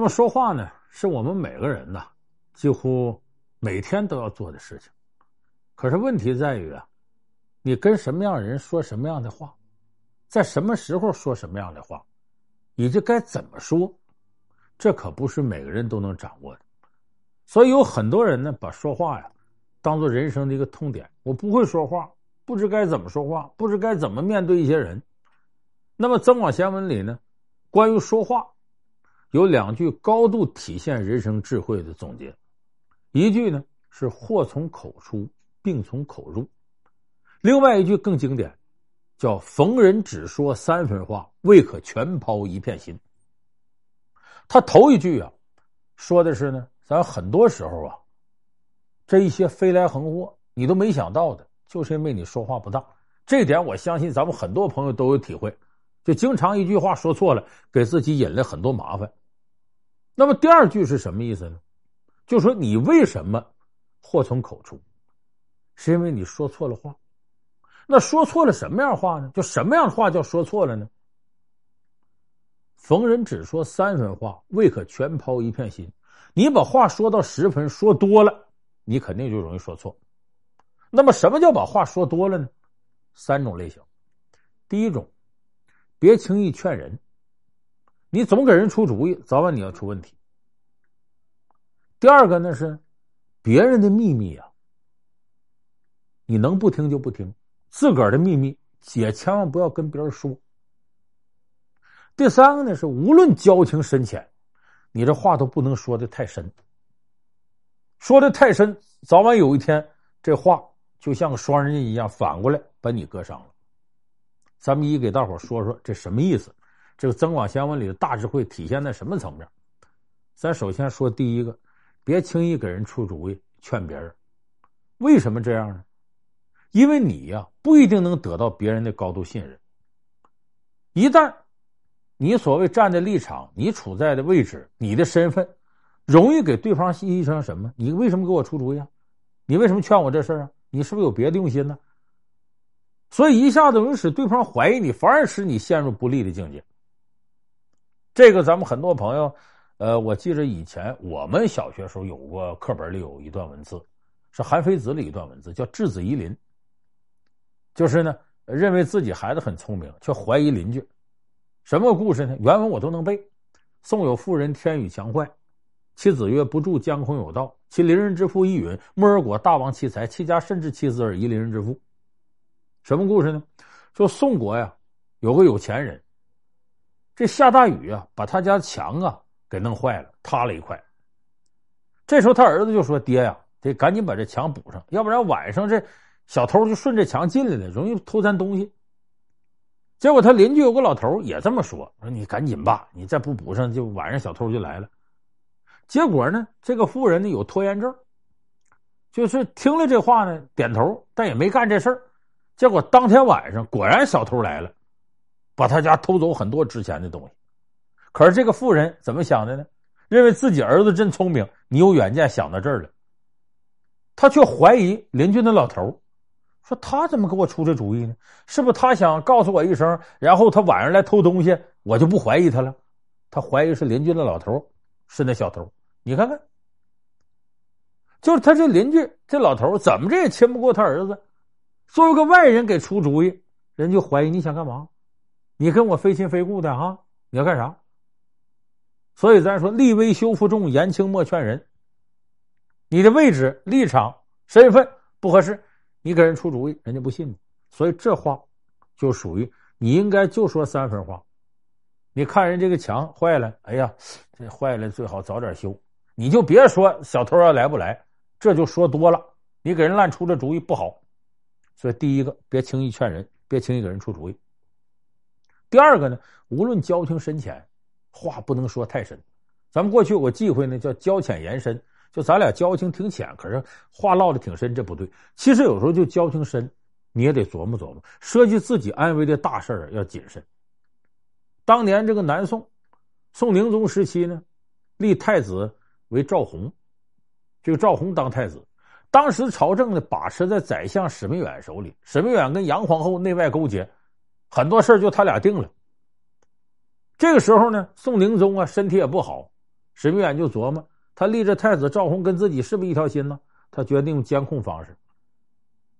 那么说话呢，是我们每个人呐，几乎每天都要做的事情。可是问题在于啊，你跟什么样人说什么样的话，在什么时候说什么样的话，以及该怎么说，这可不是每个人都能掌握的。所以有很多人呢，把说话呀当做人生的一个痛点。我不会说话，不知该怎么说话，不知该怎么面对一些人。那么《增广贤文》里呢，关于说话，有两句高度体现人生智慧的总结，一句呢是“祸从口出，病从口入”，另外一句更经典，叫“逢人只说三分话，未可全抛一片心”。他头一句啊，说的是呢，咱很多时候啊，这一些飞来横祸，你都没想到的，就是因为你说话不当。这点我相信咱们很多朋友都有体会。就经常一句话说错了，给自己引来很多麻烦。那么第二句是什么意思呢？就说你为什么祸从口出，是因为你说错了话。那说错了什么样话呢？就什么样话叫说错了呢？逢人只说三分话，未可全抛一片心。你把话说到十分，说多了，你肯定就容易说错。那么什么叫把话说多了呢？三种类型。第一种。别轻易劝人，你总给人出主意，早晚你要出问题。第二个呢是别人的秘密啊，你能不听就不听，自个儿的秘密也千万不要跟别人说。第三个呢是无论交情深浅，你这话都不能说的太深，说的太深，早晚有一天这话就像个双刃剑一样，反过来把你割伤了。咱们一给大伙说说这什么意思？这个《增广贤文》里的大智慧体现在什么层面？咱首先说第一个，别轻易给人出主意劝别人。为什么这样呢？因为你呀不一定能得到别人的高度信任。一旦你所谓站的立场、你处在的位置、你的身份，容易给对方信息成什么？你为什么给我出主意啊？你为什么劝我这事啊？你是不是有别的用心呢？所以一下子容易使对方怀疑你，反而使你陷入不利的境界。这个咱们很多朋友，呃，我记着以前我们小学时候有过课本里有一段文字，是韩非子里一段文字，叫“质子疑邻”。就是呢，认为自己孩子很聪明，却怀疑邻居。什么故事呢？原文我都能背。宋有妇人天宇墙坏，其子曰：“不助，将恐有道。”其邻人之父亦允：“木而果大王其财，其家甚至其子而疑邻人之父。”什么故事呢？说宋国呀，有个有钱人，这下大雨啊，把他家墙啊给弄坏了，塌了一块。这时候他儿子就说：“爹呀，得赶紧把这墙补上，要不然晚上这小偷就顺着墙进来了，容易偷咱东西。”结果他邻居有个老头也这么说：“说你赶紧吧，你再不补上，就晚上小偷就来了。”结果呢，这个妇人呢有拖延症，就是听了这话呢，点头，但也没干这事儿。结果当天晚上果然小偷来了，把他家偷走很多值钱的东西。可是这个妇人怎么想的呢？认为自己儿子真聪明，你有远见，想到这儿了。他却怀疑邻居那老头，说他怎么给我出这主意呢？是不是他想告诉我一声，然后他晚上来偷东西，我就不怀疑他了？他怀疑是邻居的老头是那小偷。你看看，就是他这邻居这老头怎么着也亲不过他儿子。作为个外人给出主意，人就怀疑你想干嘛？你跟我非亲非故的哈？你要干啥？所以咱说立威修复重，言轻莫劝人。你的位置、立场、身份不合适，你给人出主意，人家不信你。所以这话就属于你应该就说三分话。你看人这个墙坏了，哎呀，这坏了最好早点修。你就别说小偷要来不来，这就说多了。你给人乱出这主意不好。所以，第一个别轻易劝人，别轻易给人出主意。第二个呢，无论交情深浅，话不能说太深。咱们过去有个忌讳呢，叫交浅言深，就咱俩交情挺浅，可是话唠的挺深，这不对。其实有时候就交情深，你也得琢磨琢磨，涉及自己安危的大事儿要谨慎。当年这个南宋宋宁宗时期呢，立太子为赵弘，这个赵弘当太子。当时朝政呢，把持在宰相史弥远手里。史弥远跟杨皇后内外勾结，很多事就他俩定了。这个时候呢，宋宁宗啊身体也不好，史弥远就琢磨，他立这太子赵弘跟自己是不是一条心呢？他决定用监控方式。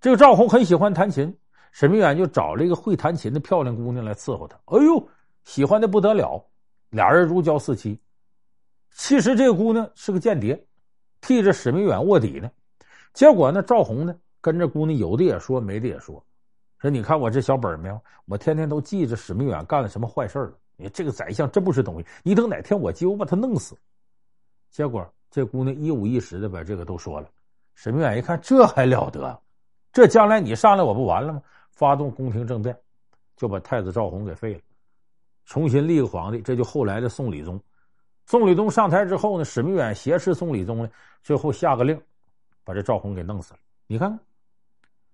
这个赵弘很喜欢弹琴，史弥远就找了一个会弹琴的漂亮姑娘来伺候他。哎呦，喜欢的不得了，俩人如胶似漆。其实这个姑娘是个间谍，替着史弥远卧底呢。结果呢，赵弘呢跟着姑娘有的也说，没的也说。说你看我这小本没有，我天天都记着史弥远干了什么坏事了。你这个宰相真不是东西，你等哪天我急，我把他弄死。结果这姑娘一五一十的把这个都说了。史弥远一看，这还了得？这将来你上来我不完了吗？发动宫廷政变，就把太子赵弘给废了，重新立个皇帝，这就后来的宋理宗。宋理宗上台之后呢，史弥远挟持宋理宗呢，最后下个令，把这赵弘给弄死了。你看看，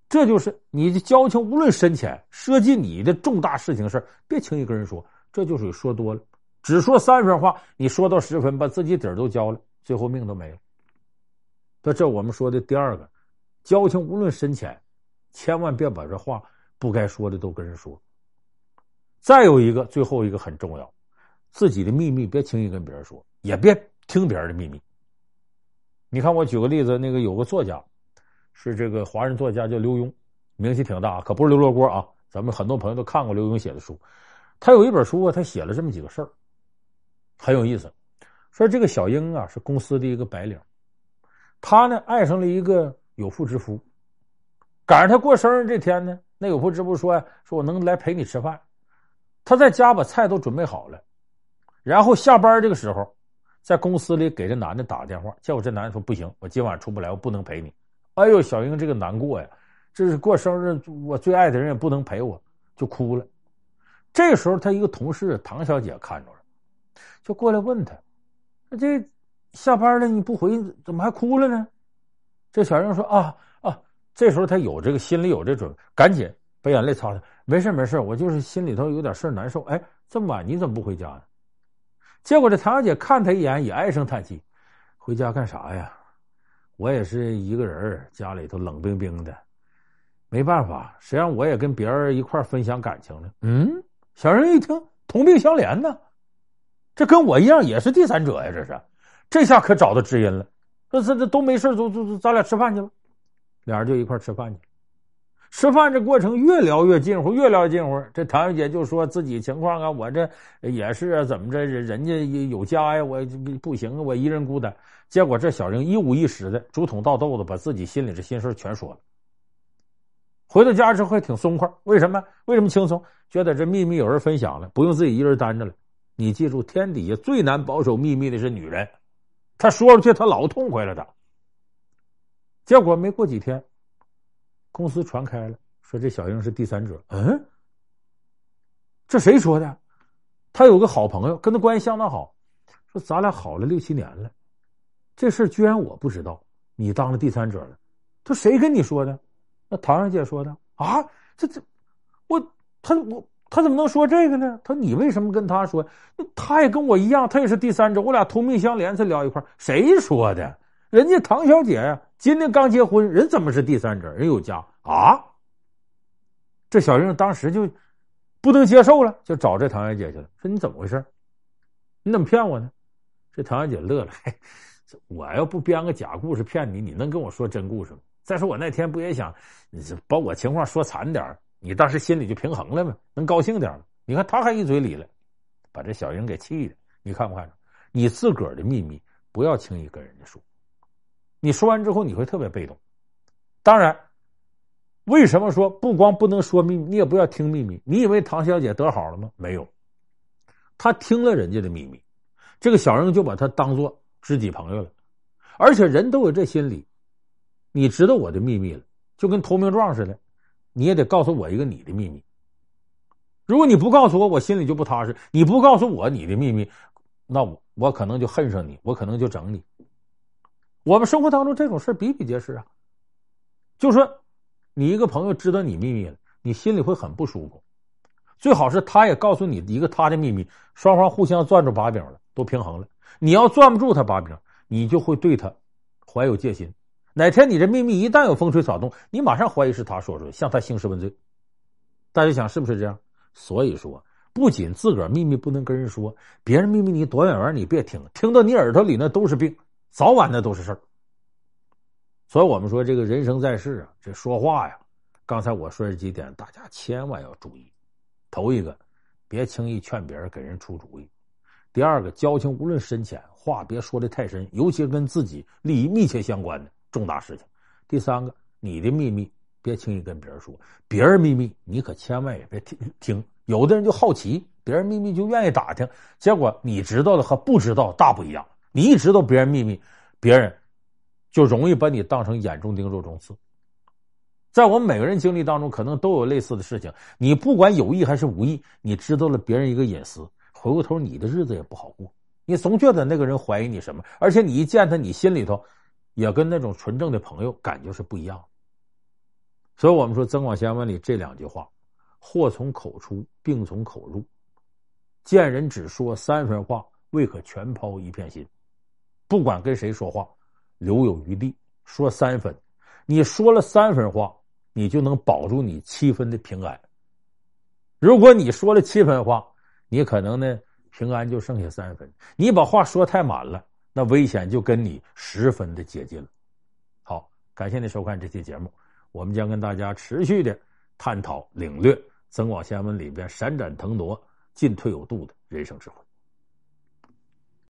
这就是你的交情，无论深浅，涉及你的重大事情事别轻易跟人说。这就是说多了，只说三分话，你说到十分，把自己底儿都交了，最后命都没了。那这我们说的第二个。交情无论深浅，千万别把这话不该说的都跟人说。再有一个，最后一个很重要，自己的秘密别轻易跟别人说，也别听别人的秘密。你看，我举个例子，那个有个作家，是这个华人作家叫刘墉，名气挺大，可不是刘罗锅啊。咱们很多朋友都看过刘墉写的书，他有一本书啊，他写了这么几个事儿，很有意思。说这个小英啊，是公司的一个白领，他呢爱上了一个。有妇之夫，赶上他过生日这天呢，那有妇之夫说呀：“说我能来陪你吃饭。”他在家把菜都准备好了，然后下班这个时候，在公司里给这男的打电话，结果这男的说：“不行，我今晚出不来，我不能陪你。”哎呦，小英这个难过呀，这是过生日，我最爱的人也不能陪我，就哭了。这时候，他一个同事唐小姐看着了，就过来问他：“这下班了你不回，怎么还哭了呢？”这小英说：“啊啊！”这时候他有这个心里有这准，赶紧把眼泪擦擦。没事没事，我就是心里头有点事难受。哎，这么晚你怎么不回家呢？结果这唐小姐看他一眼，也唉声叹气：“回家干啥呀？我也是一个人，家里头冷冰冰的，没办法，谁让我也跟别人一块分享感情呢？”嗯，小人一听，同病相怜呢，这跟我一样也是第三者呀，这是，这下可找到知音了。这这这都没事，走走走，咱俩吃饭去吧。俩人就一块吃饭去。吃饭这过程越聊越近乎，越聊越近乎。这唐小姐就说自己情况啊，我这也是啊，怎么着？人家有家呀，我不行啊，我一人孤单。结果这小玲一五一十的，竹筒倒豆子，把自己心里这心事全说了。回到家之后还挺松快，为什么？为什么轻松？觉得这秘密有人分享了，不用自己一人担着了。你记住，天底下最难保守秘密的是女人。她说出去，她老痛快了的。结果没过几天，公司传开了，说这小英是第三者。嗯，这谁说的？他有个好朋友，跟他关系相当好，说咱俩好了六七年了，这事居然我不知道，你当了第三者了。他谁跟你说的？那唐小姐说的啊？这这，我他我。他怎么能说这个呢？他说：“你为什么跟他说？他也跟我一样，他也是第三者，我俩同命相连才聊一块儿。谁说的？人家唐小姐呀，今天刚结婚，人怎么是第三者？人有家啊！”这小英当时就不能接受了，就找这唐小姐去了，说：“你怎么回事？你怎么骗我呢？”这唐小姐乐了：“嘿，我要不编个假故事骗你，你能跟我说真故事吗？再说我那天不也想，把我情况说惨点。”你当时心里就平衡了吗？能高兴点吗？你看他还一嘴理了，把这小英给气的。你看不看？你自个儿的秘密不要轻易跟人家说。你说完之后你会特别被动。当然，为什么说不光不能说秘密，你也不要听秘密？你以为唐小姐得好了吗？没有，她听了人家的秘密，这个小英就把她当做知己朋友了。而且人都有这心理，你知道我的秘密了，就跟投名状似的。你也得告诉我一个你的秘密。如果你不告诉我，我心里就不踏实。你不告诉我你的秘密，那我我可能就恨上你，我可能就整你。我们生活当中这种事比比皆是啊。就说你一个朋友知道你秘密了，你心里会很不舒服。最好是他也告诉你一个他的秘密，双方互相攥住把柄了，都平衡了。你要攥不住他把柄，你就会对他怀有戒心。哪天你这秘密一旦有风吹草动，你马上怀疑是他说出来，向他兴师问罪。大家想是不是这样？所以说，不仅自个儿秘密不能跟人说，别人秘密你躲远远你别听，听到你耳朵里那都是病，早晚那都是事儿。所以我们说，这个人生在世啊，这说话呀，刚才我说这几点，大家千万要注意。头一个，别轻易劝别人给人出主意；第二个，交情无论深浅，话别说的太深，尤其跟自己利益密切相关的重大事情；第三个，你的秘密别轻易跟别人说，别人秘密你可千万也别听听。有的人就好奇，别人秘密就愿意打听，结果你知道的和不知道大不一样。你一知道别人秘密，别人就容易把你当成眼中钉、肉中刺。在我们每个人经历当中，可能都有类似的事情。你不管有意还是无意，你知道了别人一个隐私，回过头你的日子也不好过。你总觉得那个人怀疑你什么，而且你一见他，你心里头也跟那种纯正的朋友感觉是不一样。所以我们说《增广贤文》里这两句话。祸从口出，病从口入。见人只说三分话，未可全抛一片心。不管跟谁说话，留有余地，说三分。你说了三分话，你就能保住你七分的平安。如果你说了七分话，你可能呢平安就剩下三分。你把话说太满了，那危险就跟你十分的接近了。好，感谢您收看这期节目，我们将跟大家持续的探讨领略。《增广贤文》里边闪展腾挪、进退有度的人生智慧。